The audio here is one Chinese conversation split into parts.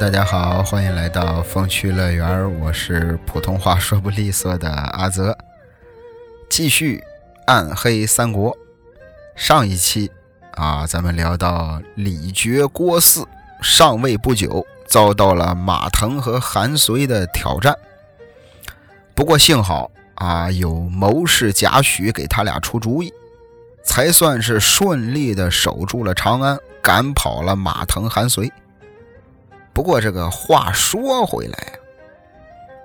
大家好，欢迎来到风趣乐园，我是普通话说不利索的阿泽。继续《暗黑三国》，上一期啊，咱们聊到李傕郭汜上位不久，遭到了马腾和韩遂的挑战。不过幸好啊，有谋士贾诩给他俩出主意，才算是顺利的守住了长安，赶跑了马腾、韩遂。不过这个话说回来啊，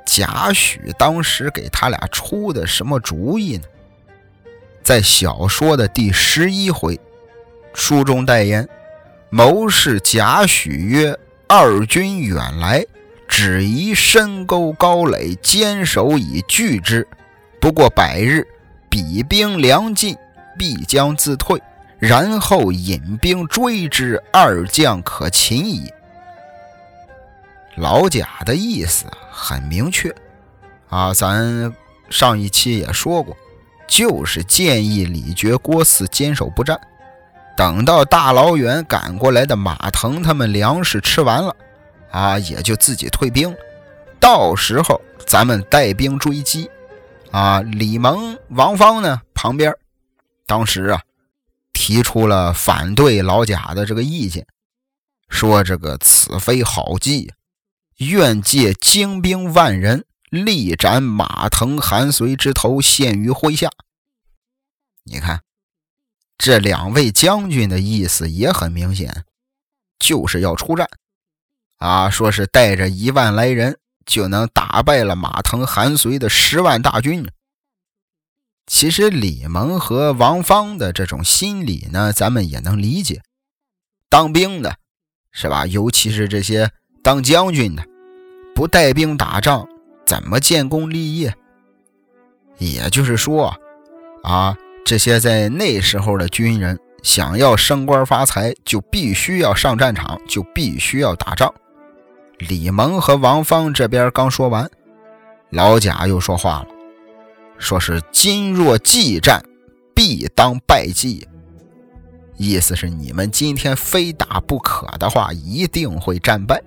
贾诩当时给他俩出的什么主意呢？在小说的第十一回，书中代言，谋士贾诩曰：“二军远来，只宜深沟高垒，坚守以拒之。不过百日，彼兵粮尽，必将自退，然后引兵追之，二将可擒矣。”老贾的意思很明确，啊，咱上一期也说过，就是建议李傕郭汜坚守不战，等到大老远赶过来的马腾他们粮食吃完了，啊，也就自己退兵，到时候咱们带兵追击。啊，李蒙、王方呢旁边，当时啊提出了反对老贾的这个意见，说这个此非好计。愿借精兵万人，力斩马腾、韩遂之头，献于麾下。你看，这两位将军的意思也很明显，就是要出战啊！说是带着一万来人就能打败了马腾、韩遂的十万大军。其实李蒙和王方的这种心理呢，咱们也能理解。当兵的是吧？尤其是这些。当将军的不带兵打仗，怎么建功立业？也就是说，啊，这些在那时候的军人想要升官发财，就必须要上战场，就必须要打仗。李蒙和王方这边刚说完，老贾又说话了，说是今若继战，必当败绩。意思是你们今天非打不可的话，一定会战败。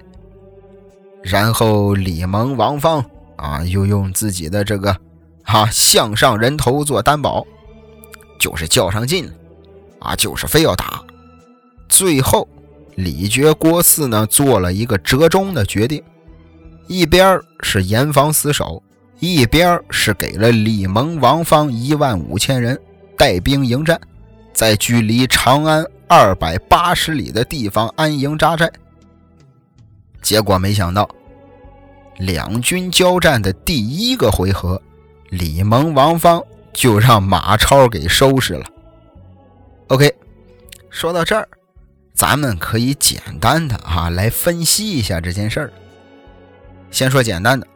然后李蒙、王方啊，又用自己的这个哈项上人头做担保，就是较上劲了啊，就是非要打。最后李傕郭汜呢做了一个折中的决定，一边是严防死守，一边是给了李蒙、王方一万五千人带兵迎战，在距离长安二百八十里的地方安营扎寨。结果没想到。两军交战的第一个回合，李蒙、王方就让马超给收拾了。OK，说到这儿，咱们可以简单的啊来分析一下这件事儿。先说简单的，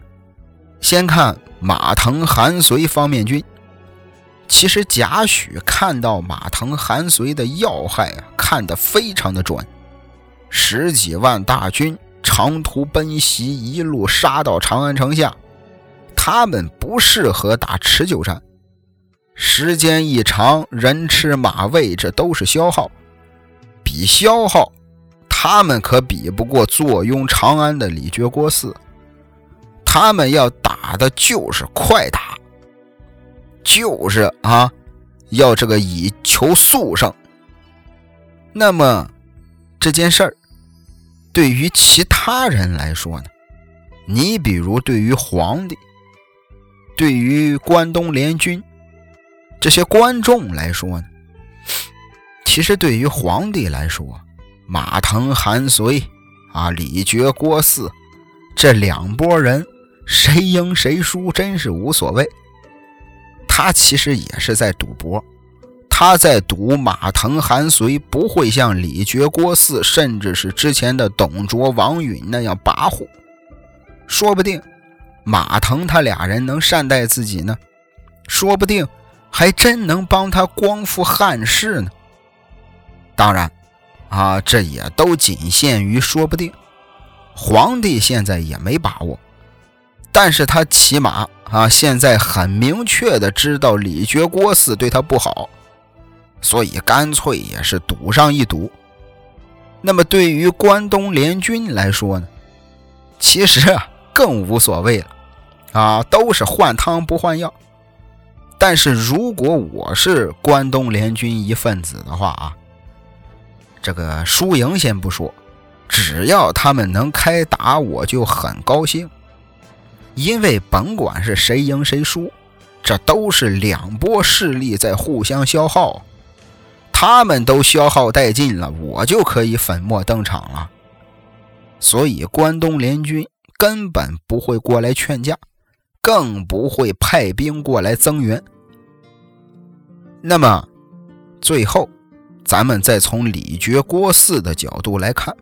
先看马腾、韩遂方面军。其实贾诩看到马腾、韩遂的要害啊，看得非常的准，十几万大军。长途奔袭，一路杀到长安城下，他们不适合打持久战，时间一长，人吃马喂，这都是消耗。比消耗，他们可比不过坐拥长安的李傕郭汜。他们要打的就是快打，就是啊，要这个以求速胜。那么这件事儿。对于其他人来说呢，你比如对于皇帝，对于关东联军这些观众来说呢，其实对于皇帝来说，马腾、韩遂啊、李傕、郭汜这两拨人谁赢谁输真是无所谓，他其实也是在赌博。他在赌马腾、韩遂不会像李傕、郭汜，甚至是之前的董卓、王允那样跋扈，说不定马腾他俩人能善待自己呢，说不定还真能帮他光复汉室呢。当然，啊，这也都仅限于说不定。皇帝现在也没把握，但是他起码啊，现在很明确的知道李傕、郭汜对他不好。所以干脆也是赌上一赌。那么对于关东联军来说呢，其实啊更无所谓了，啊都是换汤不换药。但是如果我是关东联军一份子的话啊，这个输赢先不说，只要他们能开打，我就很高兴。因为甭管是谁赢谁输，这都是两波势力在互相消耗，他们都消耗殆尽了，我就可以粉墨登场了。所以关东联军根本不会过来劝架，更不会派兵过来增援。那么，最后，咱们再从李傕郭汜的角度来看，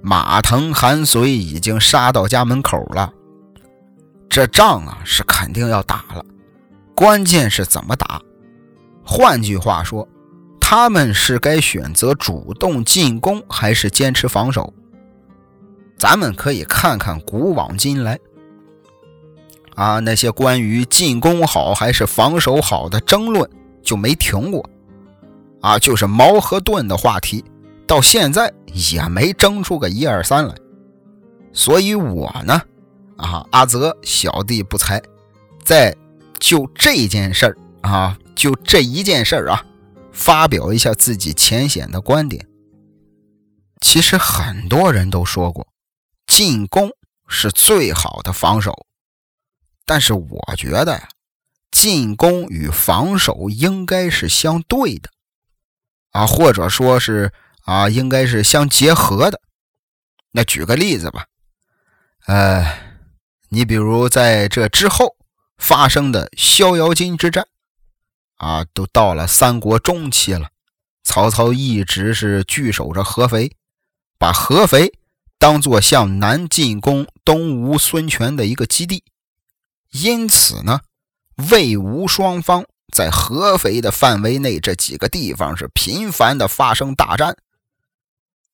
马腾、韩遂已经杀到家门口了。这仗啊是肯定要打了，关键是怎么打。换句话说，他们是该选择主动进攻，还是坚持防守？咱们可以看看古往今来，啊，那些关于进攻好还是防守好的争论就没停过，啊，就是矛和盾的话题，到现在也没争出个一二三来。所以我呢。啊，阿泽小弟不才，在就这件事儿啊，就这一件事啊，发表一下自己浅显的观点。其实很多人都说过，进攻是最好的防守，但是我觉得呀，进攻与防守应该是相对的，啊，或者说是啊，应该是相结合的。那举个例子吧，呃。你比如在这之后发生的逍遥津之战，啊，都到了三国中期了，曹操一直是据守着合肥，把合肥当做向南进攻东吴孙权的一个基地，因此呢，魏吴双方在合肥的范围内这几个地方是频繁的发生大战。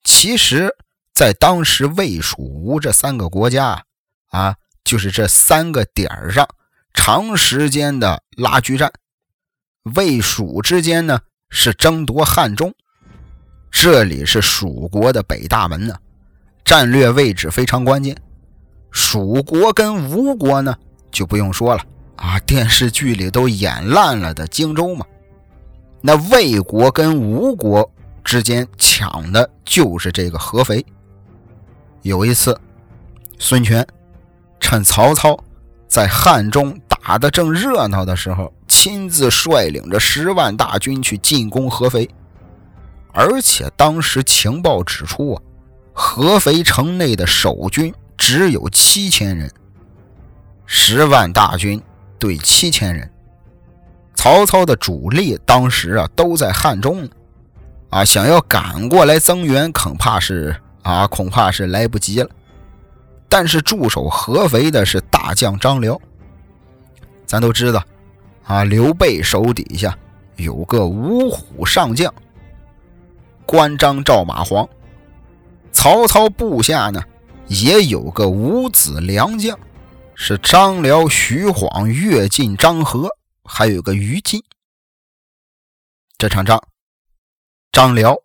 其实，在当时魏、蜀、吴这三个国家啊。就是这三个点上长时间的拉锯战，魏蜀之间呢是争夺汉中，这里是蜀国的北大门呢，战略位置非常关键。蜀国跟吴国呢就不用说了啊，电视剧里都演烂了的荆州嘛。那魏国跟吴国之间抢的就是这个合肥。有一次，孙权。趁曹操在汉中打的正热闹的时候，亲自率领着十万大军去进攻合肥，而且当时情报指出啊，合肥城内的守军只有七千人，十万大军对七千人，曹操的主力当时啊都在汉中，啊，想要赶过来增援，恐怕是啊，恐怕是来不及了。但是驻守合肥的是大将张辽，咱都知道，啊，刘备手底下有个五虎上将关张赵马黄，曹操部下呢也有个五子良将，是张辽、徐晃、乐进、张合，还有个于禁。这场仗，张辽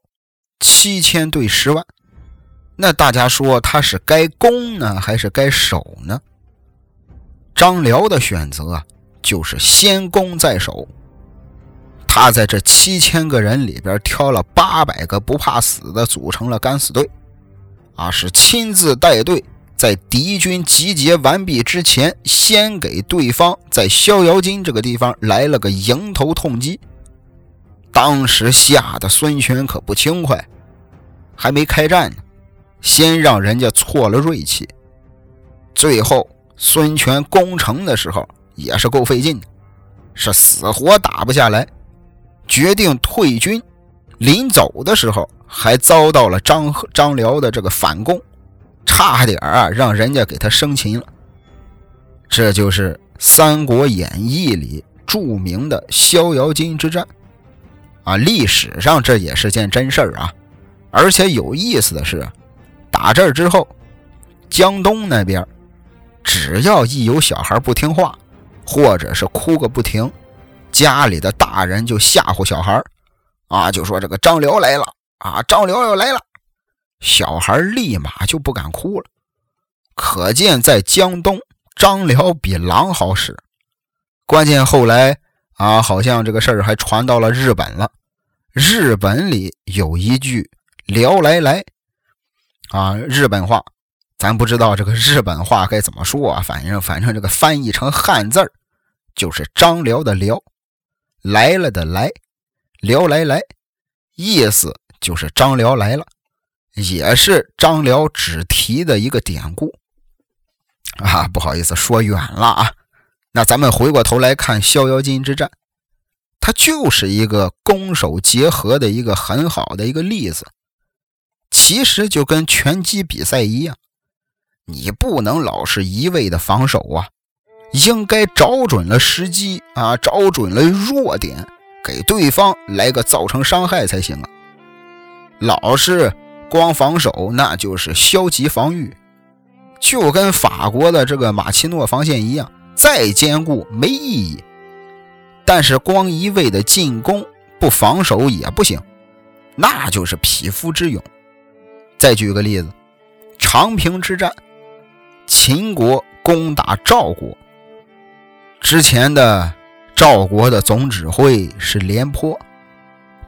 七千对十万。那大家说他是该攻呢，还是该守呢？张辽的选择就是先攻再守。他在这七千个人里边挑了八百个不怕死的，组成了敢死队，啊，是亲自带队，在敌军集结完毕之前，先给对方在逍遥津这个地方来了个迎头痛击。当时吓得孙权可不轻快，还没开战呢。先让人家挫了锐气，最后孙权攻城的时候也是够费劲的，是死活打不下来，决定退军。临走的时候还遭到了张张辽的这个反攻，差点啊让人家给他生擒了。这就是《三国演义》里著名的逍遥津之战啊，历史上这也是件真事儿啊，而且有意思的是。打这儿之后，江东那边只要一有小孩不听话，或者是哭个不停，家里的大人就吓唬小孩啊，就说这个张辽来了啊，张辽要来了，小孩立马就不敢哭了。可见在江东，张辽比狼好使。关键后来啊，好像这个事儿还传到了日本了。日本里有一句“辽来来”，啊，日本话，咱不知道这个日本话该怎么说啊。反正反正这个翻译成汉字儿，就是张辽的“辽”，来了的“来”，辽来来，意思就是张辽来了，也是张辽只提的一个典故。啊，不好意思，说远了啊。那咱们回过头来看逍遥津之战。它就是一个攻守结合的一个很好的一个例子。其实就跟拳击比赛一样，你不能老是一味的防守啊，应该找准了时机啊，找准了弱点，给对方来个造成伤害才行啊。老是光防守，那就是消极防御，就跟法国的这个马奇诺防线一样，再坚固没意义。但是光一味的进攻不防守也不行，那就是匹夫之勇。再举个例子，长平之战，秦国攻打赵国，之前的赵国的总指挥是廉颇，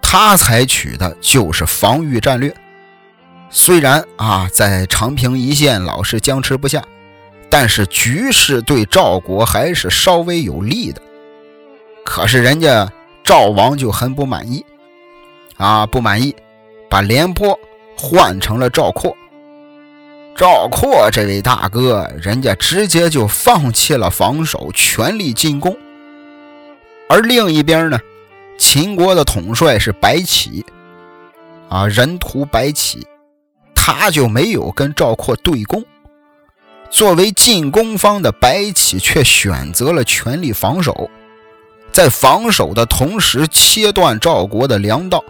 他采取的就是防御战略。虽然啊，在长平一线老是僵持不下，但是局势对赵国还是稍微有利的。可是人家赵王就很不满意，啊，不满意，把廉颇换成了赵括。赵括这位大哥，人家直接就放弃了防守，全力进攻。而另一边呢，秦国的统帅是白起，啊，人屠白起，他就没有跟赵括对攻。作为进攻方的白起，却选择了全力防守。在防守的同时，切断赵国的粮道，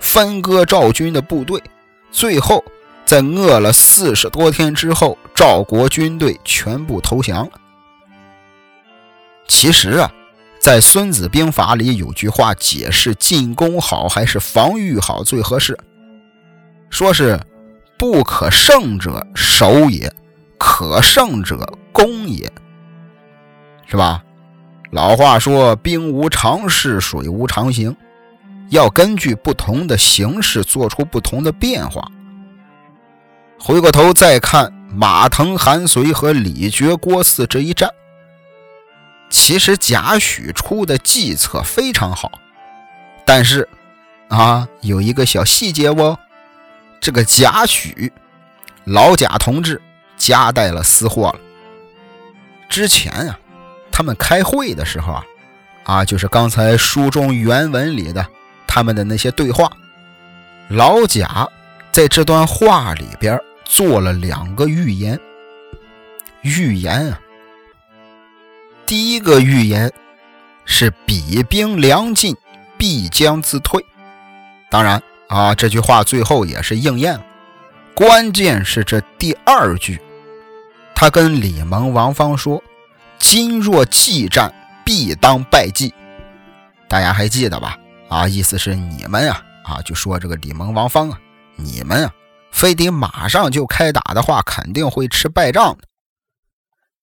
分割赵军的部队，最后在饿了四十多天之后，赵国军队全部投降了。其实啊，在《孙子兵法》里有句话解释进攻好还是防御好最合适，说是“不可胜者守也，可胜者攻也”，是吧？老话说：“兵无常势，水无常形，要根据不同的形势做出不同的变化。”回过头再看马腾、韩遂和李傕、郭汜这一战，其实贾诩出的计策非常好，但是啊，有一个小细节哦，这个贾诩，老贾同志夹带了私货了。之前啊。他们开会的时候啊，啊，就是刚才书中原文里的他们的那些对话。老贾在这段话里边做了两个预言。预言啊，第一个预言是彼兵粮尽，必将自退。当然啊，这句话最后也是应验了。关键是这第二句，他跟李蒙、王方说。今若继战，必当败绩。大家还记得吧？啊，意思是你们啊，啊，就说这个李蒙、王方啊，你们啊，非得马上就开打的话，肯定会吃败仗的。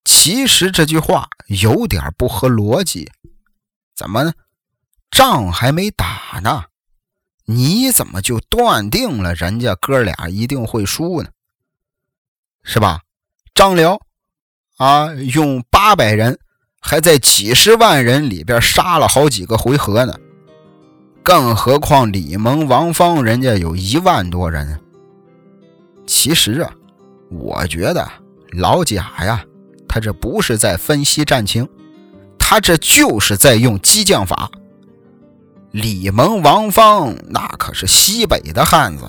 其实这句话有点不合逻辑，怎么呢？仗还没打呢，你怎么就断定了人家哥俩一定会输呢？是吧？张辽。啊，用八百人，还在几十万人里边杀了好几个回合呢。更何况李蒙、王方，人家有一万多人。其实啊，我觉得老贾呀，他这不是在分析战情，他这就是在用激将法。李蒙、王方那可是西北的汉子，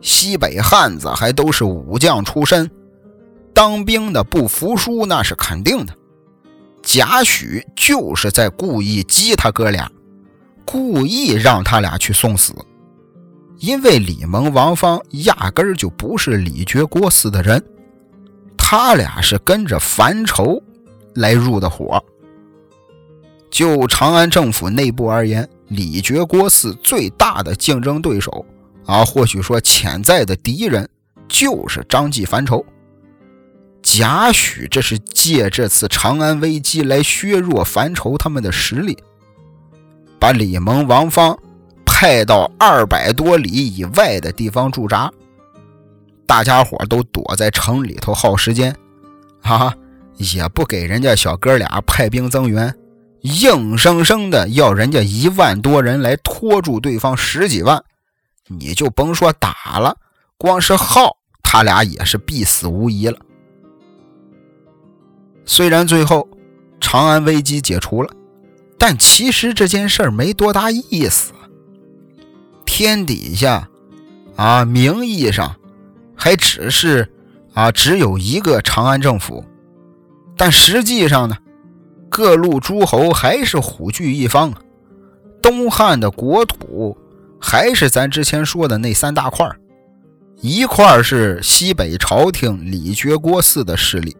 西北汉子还都是武将出身。当兵的不服输那是肯定的，贾诩就是在故意激他哥俩，故意让他俩去送死。因为李蒙、王方压根儿就不是李傕、郭汜的人，他俩是跟着樊稠来入的伙。就长安政府内部而言，李傕、郭汜最大的竞争对手啊，或许说潜在的敌人，就是张继、樊稠。贾诩这是借这次长安危机来削弱樊稠他们的实力，把李蒙、王方派到二百多里以外的地方驻扎，大家伙都躲在城里头耗时间，啊，也不给人家小哥俩派兵增援，硬生生的要人家一万多人来拖住对方十几万，你就甭说打了，光是耗，他俩也是必死无疑了。虽然最后长安危机解除了，但其实这件事儿没多大意思。天底下，啊，名义上还只是啊只有一个长安政府，但实际上呢，各路诸侯还是虎踞一方。东汉的国土还是咱之前说的那三大块一块是西北朝廷李傕郭汜的势力。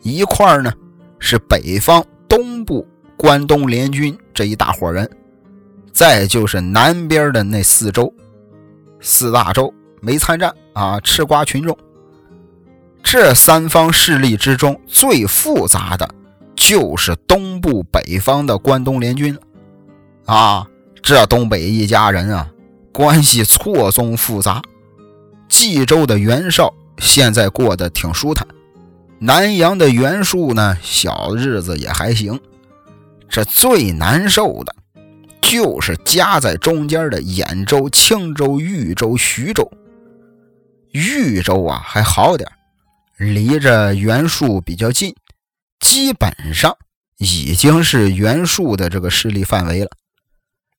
一块呢是北方东部关东联军这一大伙人，再就是南边的那四州，四大洲没参战啊，吃瓜群众。这三方势力之中最复杂的，就是东部北方的关东联军了。啊，这东北一家人啊，关系错综复杂。冀州的袁绍现在过得挺舒坦。南阳的袁术呢，小日子也还行。这最难受的，就是夹在中间的兖州、青州、豫州、徐州。豫州啊还好点离着袁术比较近，基本上已经是袁术的这个势力范围了。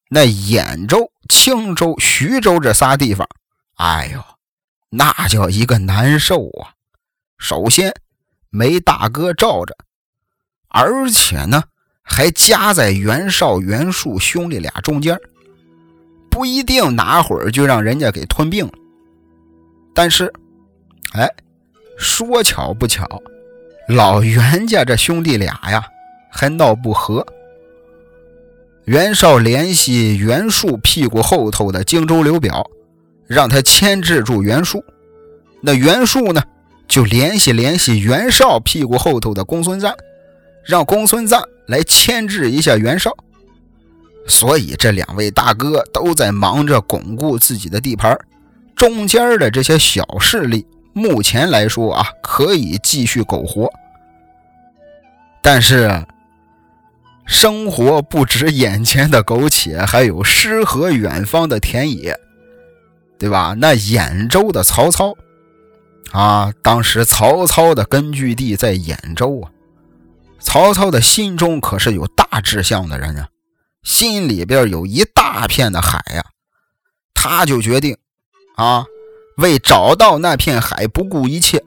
那兖州、青州、徐州这仨地方，哎呦，那叫一个难受啊！首先。没大哥罩着，而且呢，还夹在袁绍、袁术兄弟俩中间，不一定哪会儿就让人家给吞并了。但是，哎，说巧不巧，老袁家这兄弟俩呀，还闹不和。袁绍联系袁术屁股后头的荆州刘表，让他牵制住袁术。那袁术呢？就联系联系袁绍屁股后头的公孙瓒，让公孙瓒来牵制一下袁绍。所以这两位大哥都在忙着巩固自己的地盘，中间的这些小势力，目前来说啊，可以继续苟活。但是，生活不止眼前的苟且，还有诗和远方的田野，对吧？那兖州的曹操。啊，当时曹操的根据地在兖州啊，曹操的心中可是有大志向的人啊，心里边有一大片的海呀，他就决定啊，为找到那片海不顾一切，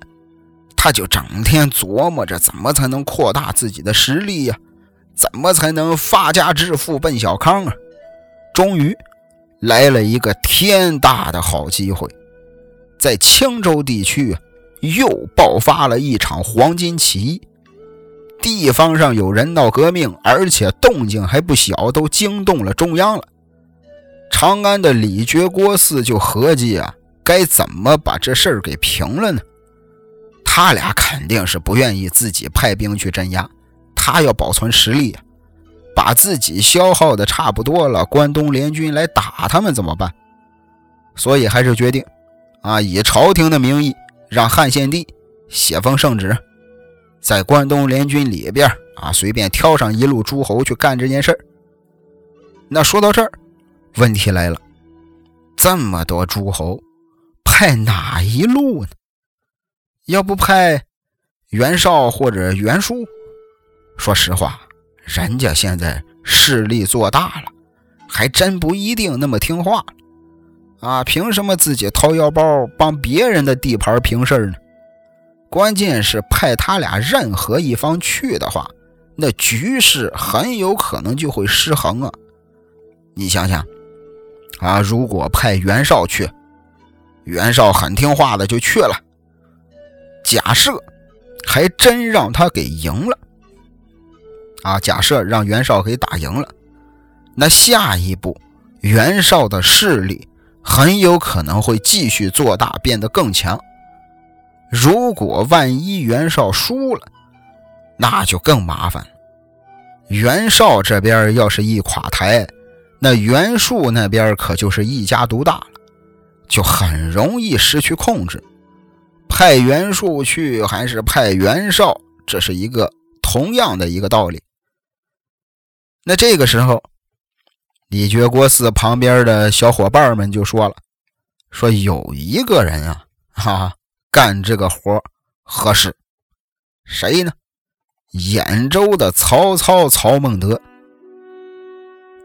他就整天琢磨着怎么才能扩大自己的实力呀，怎么才能发家致富奔小康啊，终于来了一个天大的好机会。在青州地区，又爆发了一场黄巾起义，地方上有人闹革命，而且动静还不小，都惊动了中央了。长安的李傕郭汜就合计啊，该怎么把这事儿给平了呢？他俩肯定是不愿意自己派兵去镇压，他要保存实力啊，把自己消耗的差不多了，关东联军来打他们怎么办？所以还是决定。啊，以朝廷的名义让汉献帝写封圣旨，在关东联军里边啊，随便挑上一路诸侯去干这件事儿。那说到这儿，问题来了：这么多诸侯，派哪一路呢？要不派袁绍或者袁术？说实话，人家现在势力做大了，还真不一定那么听话。啊，凭什么自己掏腰包帮别人的地盘平事呢？关键是派他俩任何一方去的话，那局势很有可能就会失衡啊！你想想，啊，如果派袁绍去，袁绍很听话的就去了，假设还真让他给赢了，啊，假设让袁绍给打赢了，那下一步袁绍的势力。很有可能会继续做大，变得更强。如果万一袁绍输了，那就更麻烦了。袁绍这边要是一垮台，那袁术那边可就是一家独大了，就很容易失去控制。派袁术去还是派袁绍，这是一个同样的一个道理。那这个时候，李傕郭汜旁边的小伙伴们就说了：“说有一个人啊，哈，干这个活合适，谁呢？”兖州的曹操曹孟德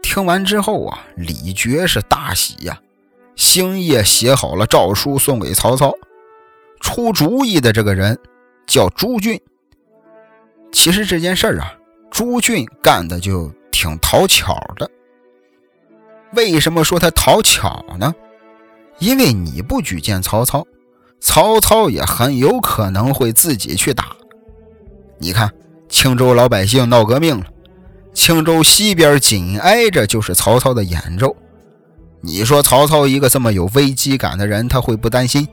听完之后啊，李傕是大喜呀，星夜写好了诏书送给曹操。出主意的这个人叫朱俊。其实这件事儿啊，朱俊干的就挺讨巧的。为什么说他讨巧呢？因为你不举荐曹操，曹操也很有可能会自己去打。你看。青州老百姓闹革命了，青州西边紧挨着就是曹操的兖州。你说曹操一个这么有危机感的人，他会不担心？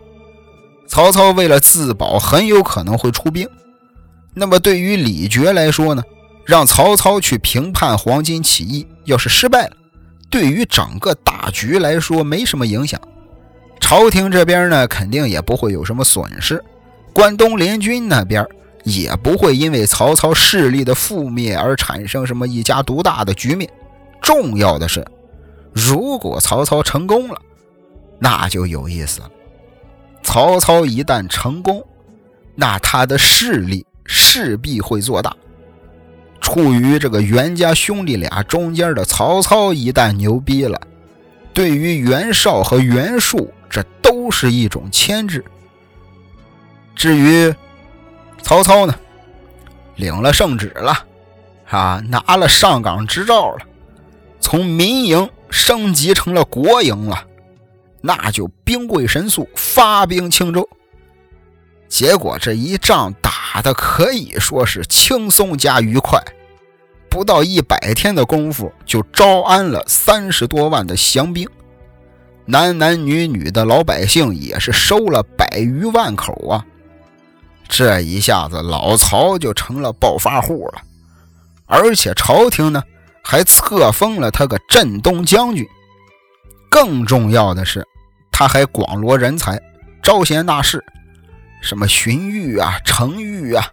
曹操为了自保，很有可能会出兵。那么对于李傕来说呢？让曹操去平叛黄巾起义，要是失败了，对于整个大局来说没什么影响。朝廷这边呢，肯定也不会有什么损失。关东联军那边。也不会因为曹操势力的覆灭而产生什么一家独大的局面。重要的是，如果曹操成功了，那就有意思了。曹操一旦成功，那他的势力势必会做大。处于这个袁家兄弟俩中间的曹操一旦牛逼了，对于袁绍和袁术，这都是一种牵制。至于，曹操呢，领了圣旨了，啊，拿了上岗执照了，从民营升级成了国营了，那就兵贵神速，发兵青州。结果这一仗打的可以说是轻松加愉快，不到一百天的功夫就招安了三十多万的降兵，男男女女的老百姓也是收了百余万口啊。这一下子，老曹就成了暴发户了，而且朝廷呢还册封了他个镇东将军。更重要的是，他还广罗人才，招贤纳士，什么荀彧啊、程昱啊，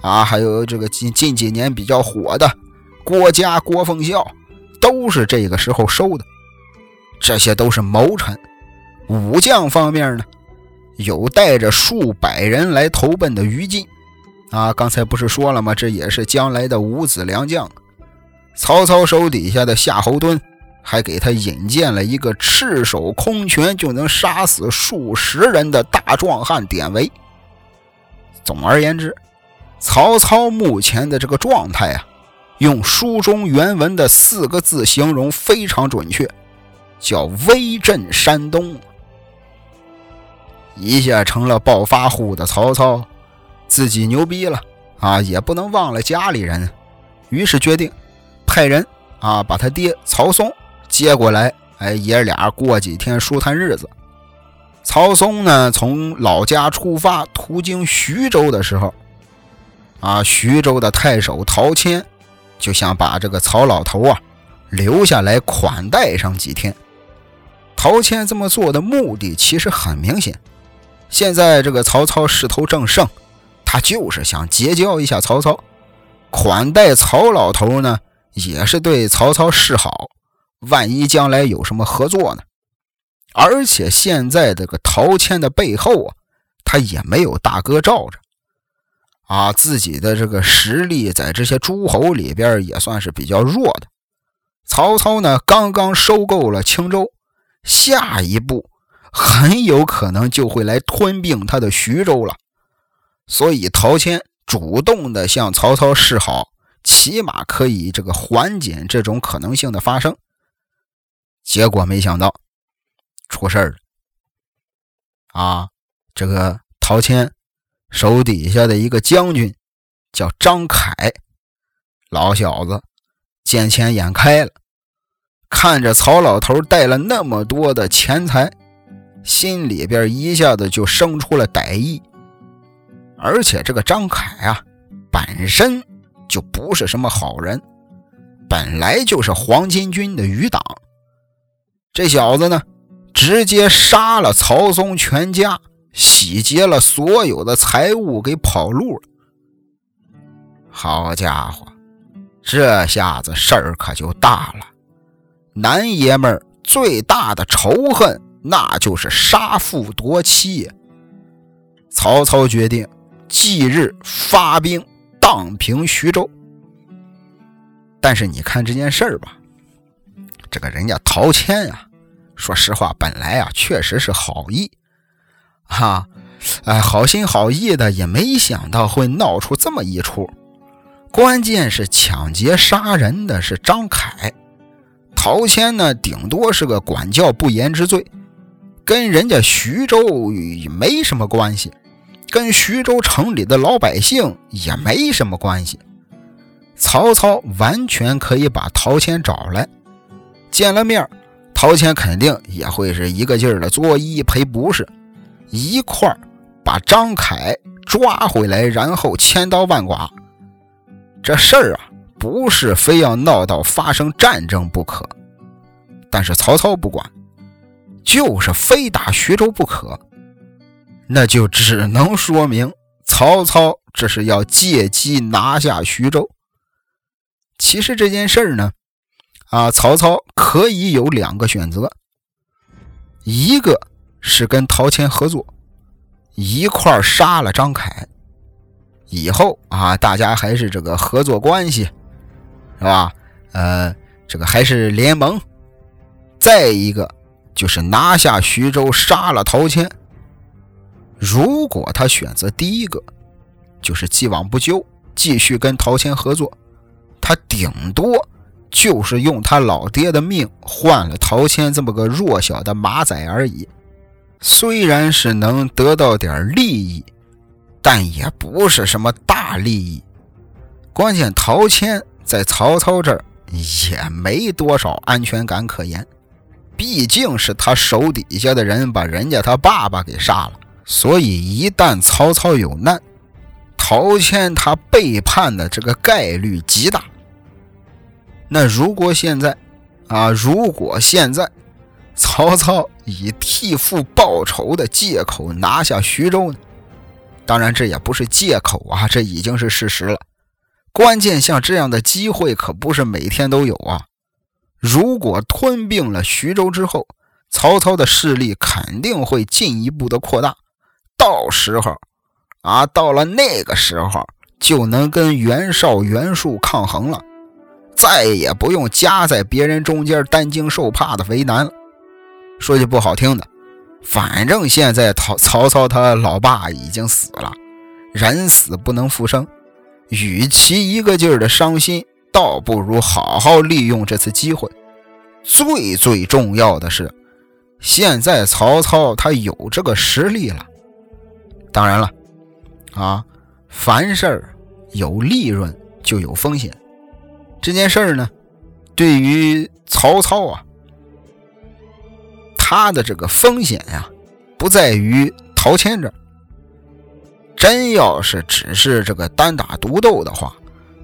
啊，还有这个近近几年比较火的郭嘉、郭奉孝，都是这个时候收的。这些都是谋臣，武将方面呢？有带着数百人来投奔的于禁，啊，刚才不是说了吗？这也是将来的五子良将。曹操手底下的夏侯惇还给他引荐了一个赤手空拳就能杀死数十人的大壮汉典韦。总而言之，曹操目前的这个状态啊，用书中原文的四个字形容非常准确，叫威震山东。一下成了暴发户的曹操，自己牛逼了啊，也不能忘了家里人，于是决定派人啊把他爹曹嵩接过来，哎，爷俩过几天舒坦日子。曹嵩呢，从老家出发，途经徐州的时候，啊，徐州的太守陶谦就想把这个曹老头啊留下来款待上几天。陶谦这么做的目的其实很明显。现在这个曹操势头正盛，他就是想结交一下曹操，款待曹老头呢，也是对曹操示好。万一将来有什么合作呢？而且现在这个陶谦的背后啊，他也没有大哥罩着，啊，自己的这个实力在这些诸侯里边也算是比较弱的。曹操呢，刚刚收购了青州，下一步。很有可能就会来吞并他的徐州了，所以陶谦主动的向曹操示好，起码可以这个缓解这种可能性的发生。结果没想到出事了啊！这个陶谦手底下的一个将军叫张凯，老小子见钱眼开了，看着曹老头带了那么多的钱财。心里边一下子就生出了歹意，而且这个张凯啊，本身就不是什么好人，本来就是黄巾军的余党。这小子呢，直接杀了曹嵩全家，洗劫了所有的财物，给跑路了。好家伙，这下子事儿可就大了。男爷们儿最大的仇恨，那就是杀父夺妻。曹操决定。即日发兵荡平徐州，但是你看这件事儿吧，这个人家陶谦呀，说实话，本来啊确实是好意，哈，哎，好心好意的，也没想到会闹出这么一出。关键是抢劫杀人的是张凯，陶谦呢，顶多是个管教不严之罪，跟人家徐州没什么关系。跟徐州城里的老百姓也没什么关系，曹操完全可以把陶谦找来，见了面，陶谦肯定也会是一个劲儿的作揖赔不是，一块儿把张凯抓回来，然后千刀万剐。这事儿啊，不是非要闹到发生战争不可，但是曹操不管，就是非打徐州不可。那就只能说明曹操这是要借机拿下徐州。其实这件事儿呢，啊，曹操可以有两个选择，一个是跟陶谦合作，一块杀了张凯，以后啊，大家还是这个合作关系，是吧？呃，这个还是联盟。再一个就是拿下徐州，杀了陶谦。如果他选择第一个，就是既往不咎，继续跟陶谦合作，他顶多就是用他老爹的命换了陶谦这么个弱小的马仔而已。虽然是能得到点利益，但也不是什么大利益。关键陶谦在曹操这儿也没多少安全感可言，毕竟是他手底下的人把人家他爸爸给杀了。所以，一旦曹操有难，陶谦他背叛的这个概率极大。那如果现在，啊，如果现在曹操以替父报仇的借口拿下徐州呢？当然，这也不是借口啊，这已经是事实了。关键像这样的机会可不是每天都有啊。如果吞并了徐州之后，曹操的势力肯定会进一步的扩大。到时候，啊，到了那个时候，就能跟袁绍、袁术抗衡了，再也不用夹在别人中间担惊受怕的为难了。说句不好听的，反正现在曹曹操他老爸已经死了，人死不能复生，与其一个劲儿的伤心，倒不如好好利用这次机会。最最重要的是，现在曹操他有这个实力了。当然了，啊，凡事有利润就有风险。这件事儿呢，对于曹操啊，他的这个风险呀，不在于陶谦这。真要是只是这个单打独斗的话，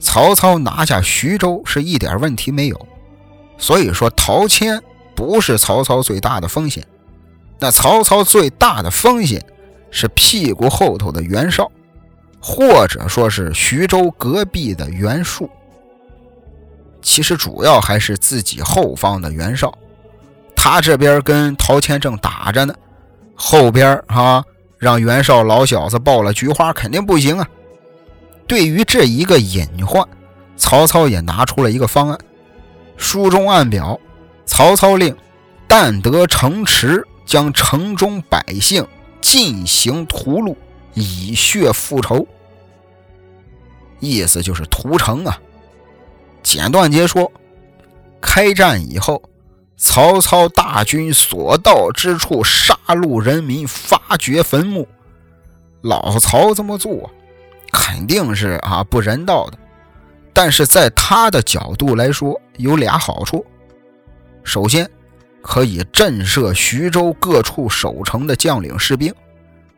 曹操拿下徐州是一点问题没有。所以说，陶谦不是曹操最大的风险。那曹操最大的风险。是屁股后头的袁绍，或者说是徐州隔壁的袁术。其实主要还是自己后方的袁绍，他这边跟陶谦正打着呢，后边啊让袁绍老小子爆了菊花肯定不行啊。对于这一个隐患，曹操也拿出了一个方案。书中暗表，曹操令但得城池，将城中百姓。进行屠戮，以血复仇，意思就是屠城啊。简短截说，开战以后，曹操大军所到之处，杀戮人民，发掘坟墓。老曹这么做，肯定是啊不人道的。但是在他的角度来说，有俩好处。首先，可以震慑徐州各处守城的将领士兵，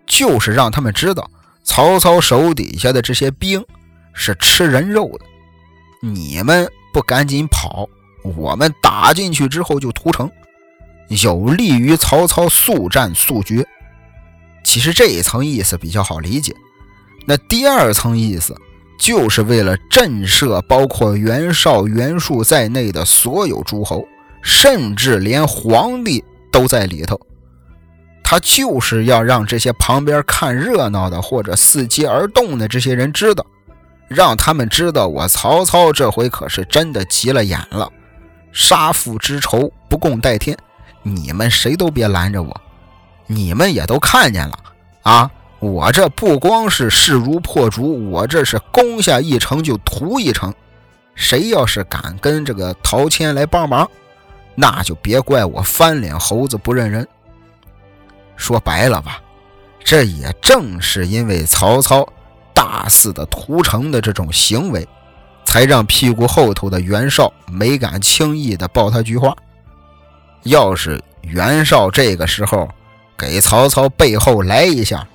就是让他们知道曹操手底下的这些兵是吃人肉的，你们不赶紧跑，我们打进去之后就屠城，有利于曹操速战速决。其实这一层意思比较好理解，那第二层意思就是为了震慑包括袁绍、袁术在内的所有诸侯，甚至连皇帝都在里头。他就是要让这些旁边看热闹的或者伺机而动的这些人知道，让他们知道我曹操这回可是真的急了眼了，杀父之仇不共戴天，你们谁都别拦着我。你们也都看见了啊！我这不光是势如破竹，我这是攻下一城就屠一城。谁要是敢跟这个陶谦来帮忙，那就别怪我翻脸猴子不认人。说白了吧，这也正是因为曹操大肆的屠城的这种行为，才让屁股后头的袁绍没敢轻易的报他菊花。要是袁绍这个时候，给曹操背后来一下，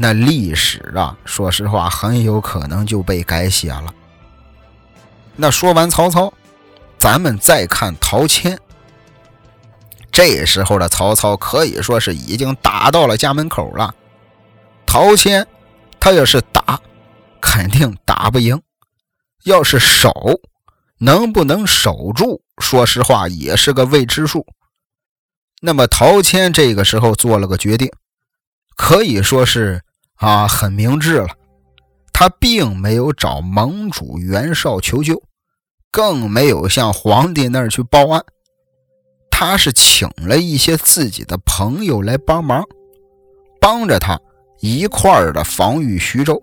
那历史啊，说实话很有可能就被改写了。那说完曹操，咱们再看陶谦。这时候的曹操可以说是已经打到了家门口了。陶谦，他要是打，肯定打不赢；要是守，能不能守住，说实话也是个未知数。那么陶谦这个时候做了个决定，可以说是啊很明智了。他并没有找盟主袁绍求救，更没有向皇帝那儿去报案，他是请了一些自己的朋友来帮忙，帮着他一块儿的防御徐州。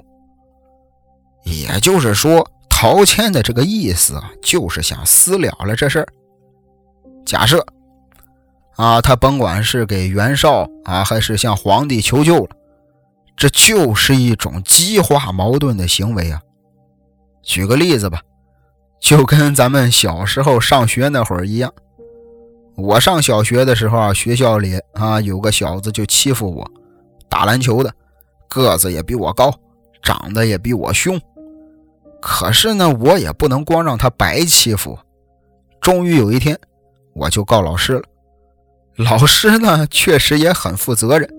也就是说，陶谦的这个意思啊，就是想私了了这事儿。假设。啊，他甭管是给袁绍啊，还是向皇帝求救了，这就是一种激化矛盾的行为啊。举个例子吧，就跟咱们小时候上学那会儿一样。我上小学的时候啊，学校里啊有个小子就欺负我，打篮球的，个子也比我高，长得也比我凶。可是呢，我也不能光让他白欺负。终于有一天，我就告老师了。老师呢，确实也很负责任，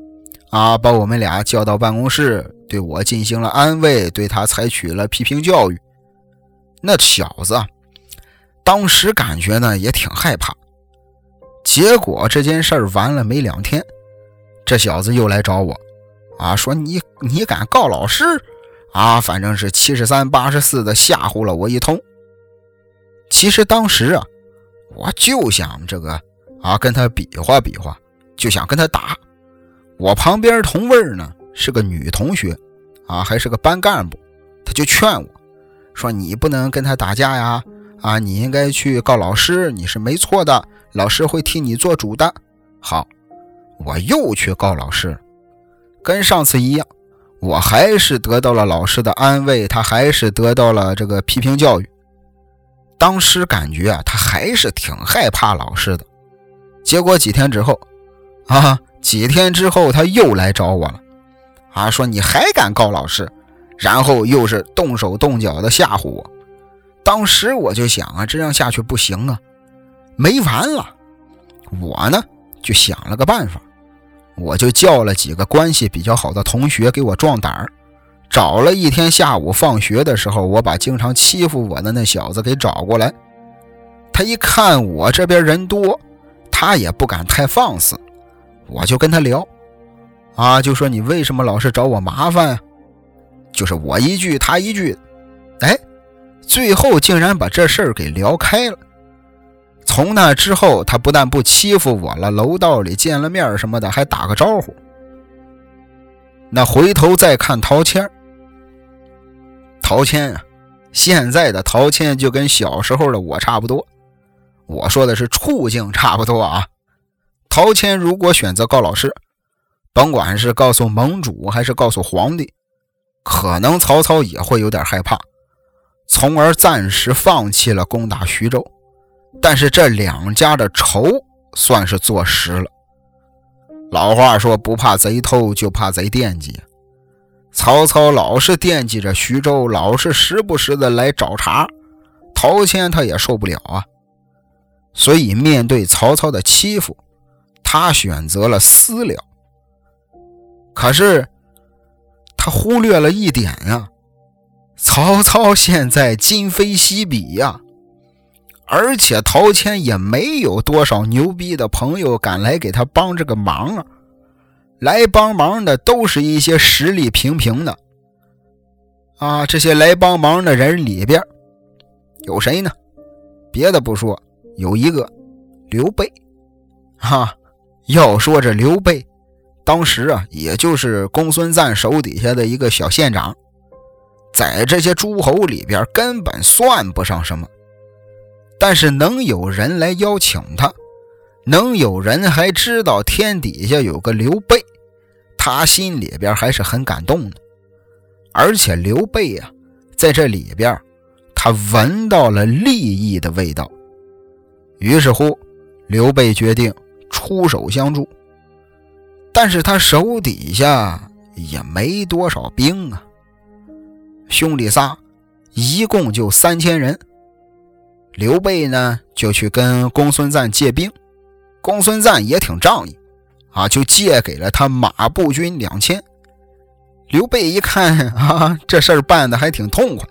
啊，把我们俩叫到办公室，对我进行了安慰，对他采取了批评教育。那小子当时感觉呢也挺害怕。结果这件事儿完了没两天，这小子又来找我，啊，说你你敢告老师？啊，反正是七十三八十四的吓唬了我一通。其实当时啊，我就想这个。啊，跟他比划比划，就想跟他打。我旁边同位呢是个女同学，啊，还是个班干部，他就劝我说：“你不能跟他打架呀，啊，你应该去告老师，你是没错的，老师会替你做主的。”好，我又去告老师，跟上次一样，我还是得到了老师的安慰，他还是得到了这个批评教育。当时感觉啊，他还是挺害怕老师的。结果几天之后，啊，几天之后他又来找我了，啊，说你还敢告老师，然后又是动手动脚的吓唬我。当时我就想啊，这样下去不行啊，没完了。我呢就想了个办法，我就叫了几个关系比较好的同学给我壮胆儿，找了一天下午放学的时候，我把经常欺负我的那小子给找过来。他一看我这边人多。他也不敢太放肆，我就跟他聊，啊，就说你为什么老是找我麻烦？就是我一句他一句，哎，最后竟然把这事儿给聊开了。从那之后，他不但不欺负我了，楼道里见了面什么的还打个招呼。那回头再看陶谦，陶谦啊，现在的陶谦就跟小时候的我差不多。我说的是处境差不多啊。陶谦如果选择告老师，甭管是告诉盟主还是告诉皇帝，可能曹操也会有点害怕，从而暂时放弃了攻打徐州。但是这两家的仇算是坐实了。老话说，不怕贼偷，就怕贼惦记。曹操老是惦记着徐州，老是时不时的来找茬，陶谦他也受不了啊。所以面对曹操的欺负，他选择了私了。可是他忽略了一点呀，曹操现在今非昔比呀，而且陶谦也没有多少牛逼的朋友敢来给他帮这个忙啊。来帮忙的都是一些实力平平的，啊，这些来帮忙的人里边有谁呢？别的不说，有一个刘备，哈，要说这刘备，当时啊，也就是公孙瓒手底下的一个小县长，在这些诸侯里边根本算不上什么，但是能有人来邀请他。能有人还知道天底下有个刘备，他心里边还是很感动的。而且刘备呀，在这里边，他闻到了利益的味道。于是乎，刘备决定出手相助。但是他手底下也没多少兵啊，兄弟仨一共就三千人。刘备呢，就去跟公孙瓒借兵。公孙瓒也挺仗义，啊，就借给了他马步军两千。刘备一看啊，这事儿办的还挺痛快，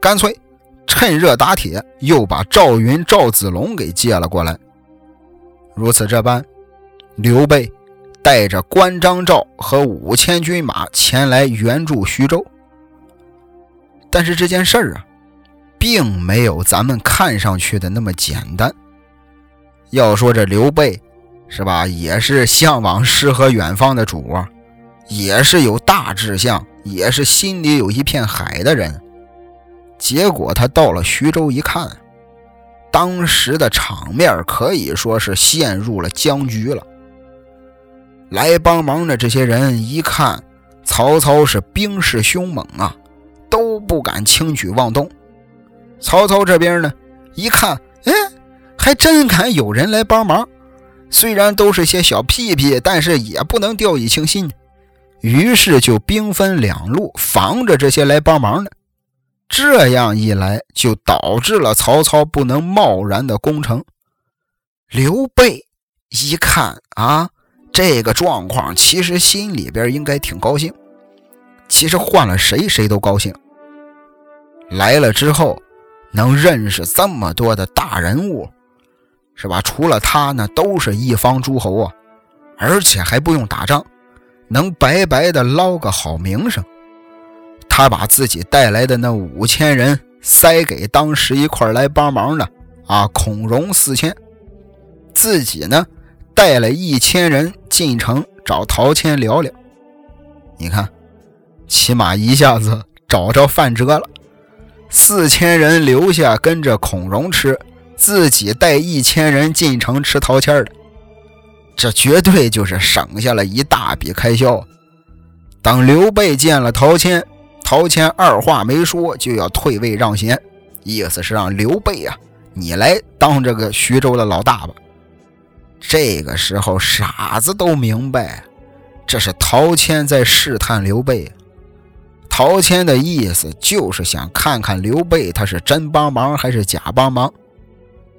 干脆趁热打铁，又把赵云、赵子龙给借了过来。如此这般，刘备带着关张赵和五千军马前来援助徐州。但是这件事儿啊，并没有咱们看上去的那么简单。要说这刘备，是吧？也是向往诗和远方的主啊，也是有大志向，也是心里有一片海的人。结果他到了徐州一看，当时的场面可以说是陷入了僵局了。来帮忙的这些人一看曹操是兵势凶猛啊，都不敢轻举妄动。曹操这边呢，一看，哎。还真敢有人来帮忙，虽然都是些小屁屁，但是也不能掉以轻心。于是就兵分两路，防着这些来帮忙的。这样一来，就导致了曹操不能贸然的攻城。刘备一看啊，这个状况，其实心里边应该挺高兴。其实换了谁，谁都高兴。来了之后，能认识这么多的大人物。是吧？除了他呢，都是一方诸侯啊，而且还不用打仗，能白白的捞个好名声。他把自己带来的那五千人塞给当时一块来帮忙的啊，孔融四千，自己呢带了一千人进城找陶谦聊聊。你看，起码一下子找着饭辙了。四千人留下跟着孔融吃。自己带一千人进城吃陶谦的，这绝对就是省下了一大笔开销。等刘备见了陶谦，陶谦二话没说就要退位让贤，意思是让刘备啊，你来当这个徐州的老大吧。这个时候，傻子都明白，这是陶谦在试探刘备。陶谦的意思就是想看看刘备他是真帮忙还是假帮忙。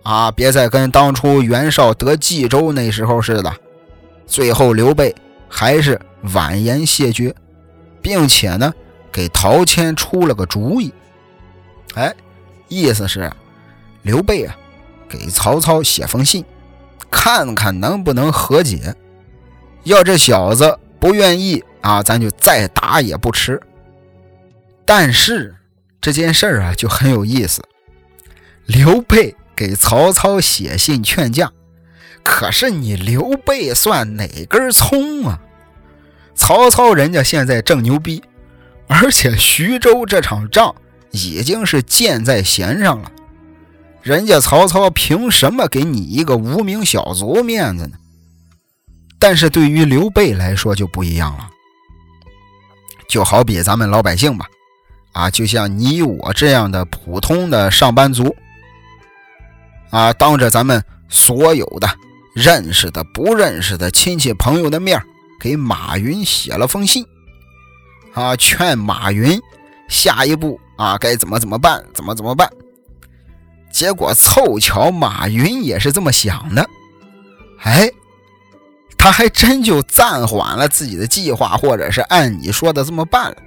啊！别再跟当初袁绍得冀州那时候似的，最后刘备还是婉言谢绝，并且呢，给陶谦出了个主意。哎，意思是刘备啊，给曹操写封信，看看能不能和解。要这小子不愿意啊，咱就再打也不迟。但是这件事儿啊，就很有意思，刘备。给曹操写信劝架，可是你刘备算哪根葱啊？曹操人家现在正牛逼，而且徐州这场仗已经是箭在弦上了，人家曹操凭什么给你一个无名小卒面子呢？但是对于刘备来说就不一样了，就好比咱们老百姓吧，啊，就像你我这样的普通的上班族。啊！当着咱们所有的认识的、不认识的亲戚朋友的面，给马云写了封信，啊，劝马云下一步啊该怎么怎么办，怎么怎么办。结果凑巧马云也是这么想的，哎，他还真就暂缓了自己的计划，或者是按你说的这么办了。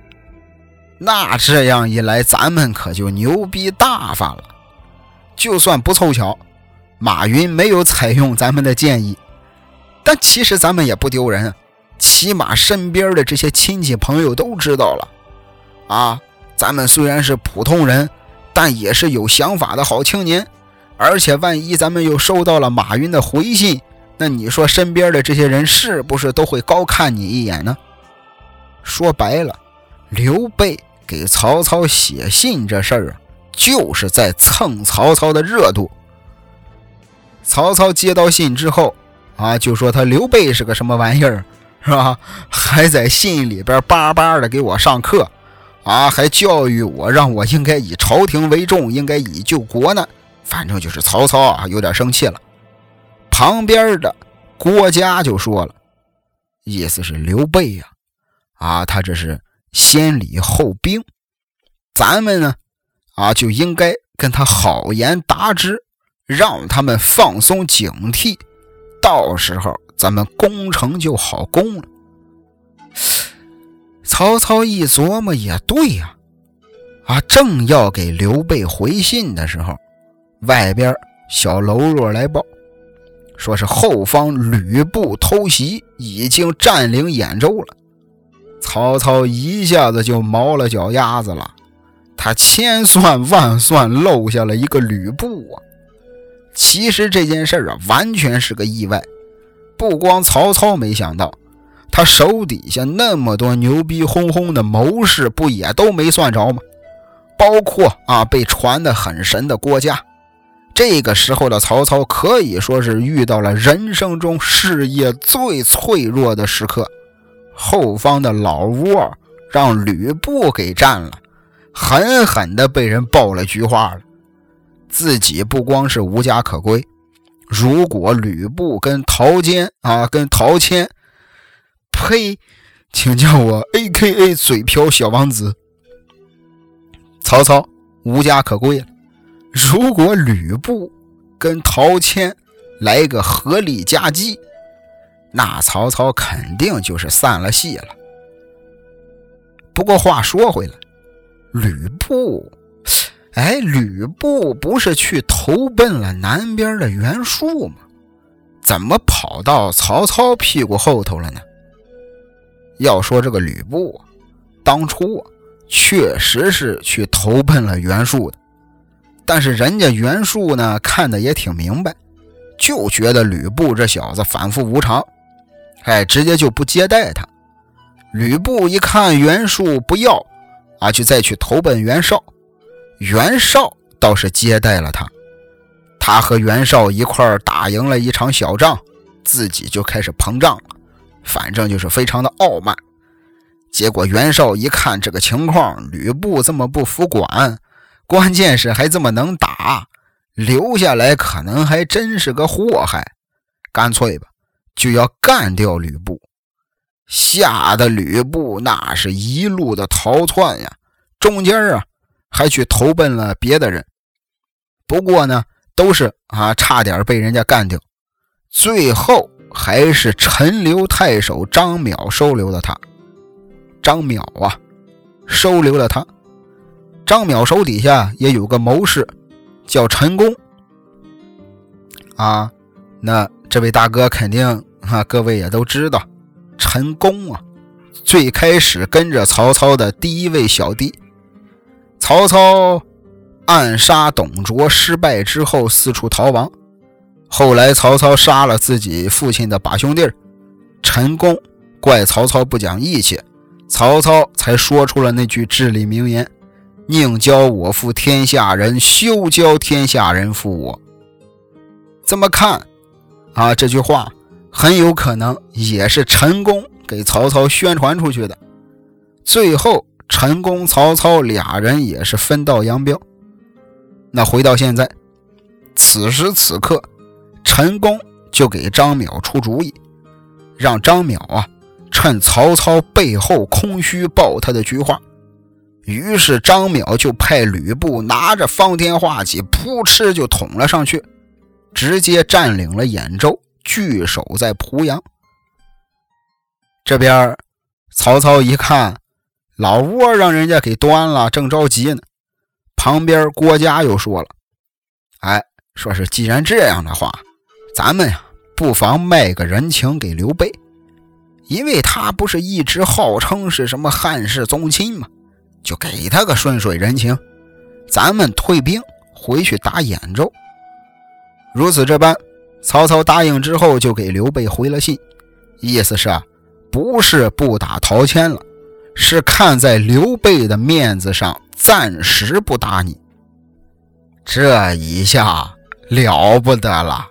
那这样一来，咱们可就牛逼大发了。就算不凑巧，马云没有采用咱们的建议，但其实咱们也不丢人啊，起码身边的这些亲戚朋友都知道了。啊，咱们虽然是普通人，但也是有想法的好青年。而且万一咱们又收到了马云的回信，那你说身边的这些人是不是都会高看你一眼呢？说白了，刘备。给曹操写信这事儿啊，就是在蹭曹操的热度。曹操接到信之后啊，就说他刘备是个什么玩意儿，是吧？还在信里边巴巴的给我上课啊，还教育我，让我应该以朝廷为重，应该以救国呢。反正就是曹操啊，有点生气了。旁边的郭嘉就说了，意思是刘备呀，啊，他这是。先礼后兵，咱们呢，啊，就应该跟他好言达之，让他们放松警惕，到时候咱们攻城就好攻了。曹操一琢磨，也对呀，啊，正要给刘备回信的时候，外边小喽啰来报，说是后方吕布偷袭，已经占领兖州了。曹操一下子就毛了脚丫子了，他千算万算漏下了一个吕布啊！其实这件事啊，完全是个意外。不光曹操没想到，他手底下那么多牛逼哄哄的谋士，不也都没算着吗？包括啊，被传的很神的郭嘉。这个时候的曹操可以说是遇到了人生中事业最脆弱的时刻。后方的老窝让吕布给占了，狠狠的被人爆了菊花了。自己不光是无家可归，如果吕布跟陶坚啊，跟陶谦，呸，请叫我 A.K.A 嘴瓢小王子。曹操无家可归了。如果吕布跟陶谦来个合力夹击。那曹操肯定就是散了戏了。不过话说回来，吕布，哎，吕布不是去投奔了南边的袁术吗？怎么跑到曹操屁股后头了呢？要说这个吕布啊，当初啊确实是去投奔了袁术的，但是人家袁术呢，看的也挺明白，就觉得吕布这小子反复无常。哎，直接就不接待他。吕布一看袁术不要，啊，就再去投奔袁绍。袁绍倒是接待了他，他和袁绍一块打赢了一场小仗，自己就开始膨胀了，反正就是非常的傲慢。结果袁绍一看这个情况，吕布这么不服管，关键是还这么能打，留下来可能还真是个祸害，干脆吧。就要干掉吕布，吓得吕布那是一路的逃窜呀，中间啊还去投奔了别的人，不过呢都是啊差点被人家干掉，最后还是陈留太守张邈收留了他。张邈啊，收留了他。张邈手底下也有个谋士，叫陈宫。啊，那。这位大哥肯定啊，各位也都知道，陈宫啊，最开始跟着曹操的第一位小弟。曹操暗杀董卓失败之后，四处逃亡。后来曹操杀了自己父亲的把兄弟陈宫，怪曹操不讲义气，曹操才说出了那句至理名言：“宁教我负天下人，休教天下人负我。”这么看。啊，这句话很有可能也是陈宫给曹操宣传出去的。最后，陈宫、曹操俩人也是分道扬镳。那回到现在，此时此刻，陈宫就给张邈出主意，让张邈啊趁曹操背后空虚报他的菊花。于是张邈就派吕布拿着方天画戟，扑哧就捅了上去，直接占领了兖州，据守在濮阳。这边曹操一看，老窝让人家给端了，正着急呢。旁边郭嘉又说了：“哎，说是既然这样的话，咱们呀，不妨卖个人情给刘备，因为他不是一直号称是什么汉室宗亲吗？”就给他个顺水人情，咱们退兵回去打兖州。如此这般，曹操答应之后，就给刘备回了信，意思是啊，不是不打陶谦了，是看在刘备的面子上，暂时不打你。这一下了不得了，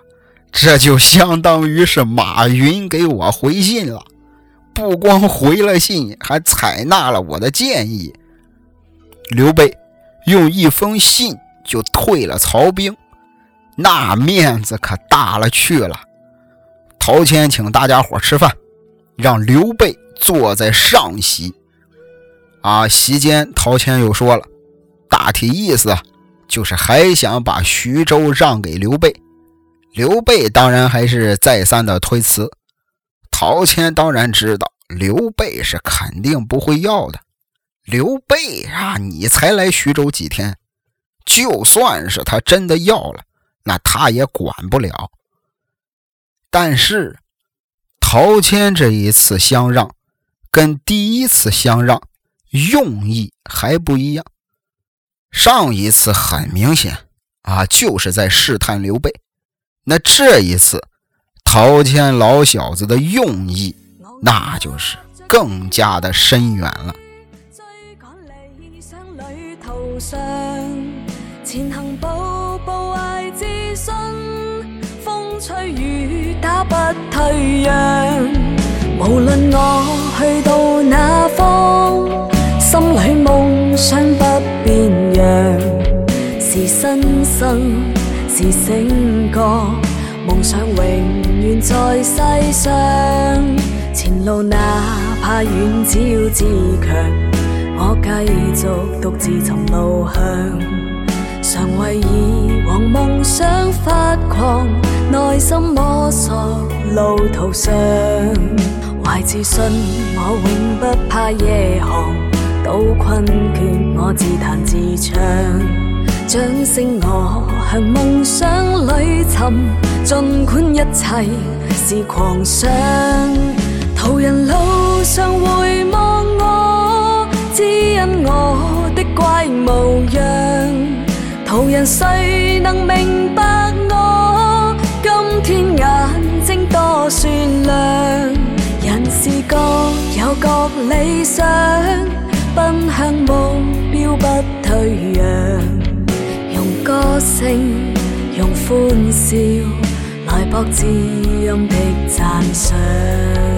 这就相当于是马云给我回信了，不光回了信，还采纳了我的建议。刘备用一封信就退了曹兵，那面子可大了去了。陶谦请大家伙吃饭，让刘备坐在上席。啊，席间陶谦又说了，大体意思就是还想把徐州让给刘备。刘备当然还是再三的推辞。陶谦当然知道刘备是肯定不会要的。刘备啊，你才来徐州几天，就算是他真的要了，那他也管不了。但是陶谦这一次相让，跟第一次相让用意还不一样。上一次很明显啊，就是在试探刘备。那这一次，陶谦老小子的用意，那就是更加的深远了。风吹雨打不退让。无论我去到哪方，心里梦想不变样。是新生，是醒觉，梦想永远在世上。前路哪怕远，只要自强。我继续独自寻路向，常为以往梦想发狂，内心摸索路途上，怀自信我永不怕夜航，到困倦我自弹自唱，掌声我向梦想里寻，尽管一切是狂想，途人路上回望我。只因我的怪模样，途人谁能明白我？今天眼睛多雪亮，人是各有各理想，奔向目标不退让，用歌声，用欢笑来博知音的赞赏。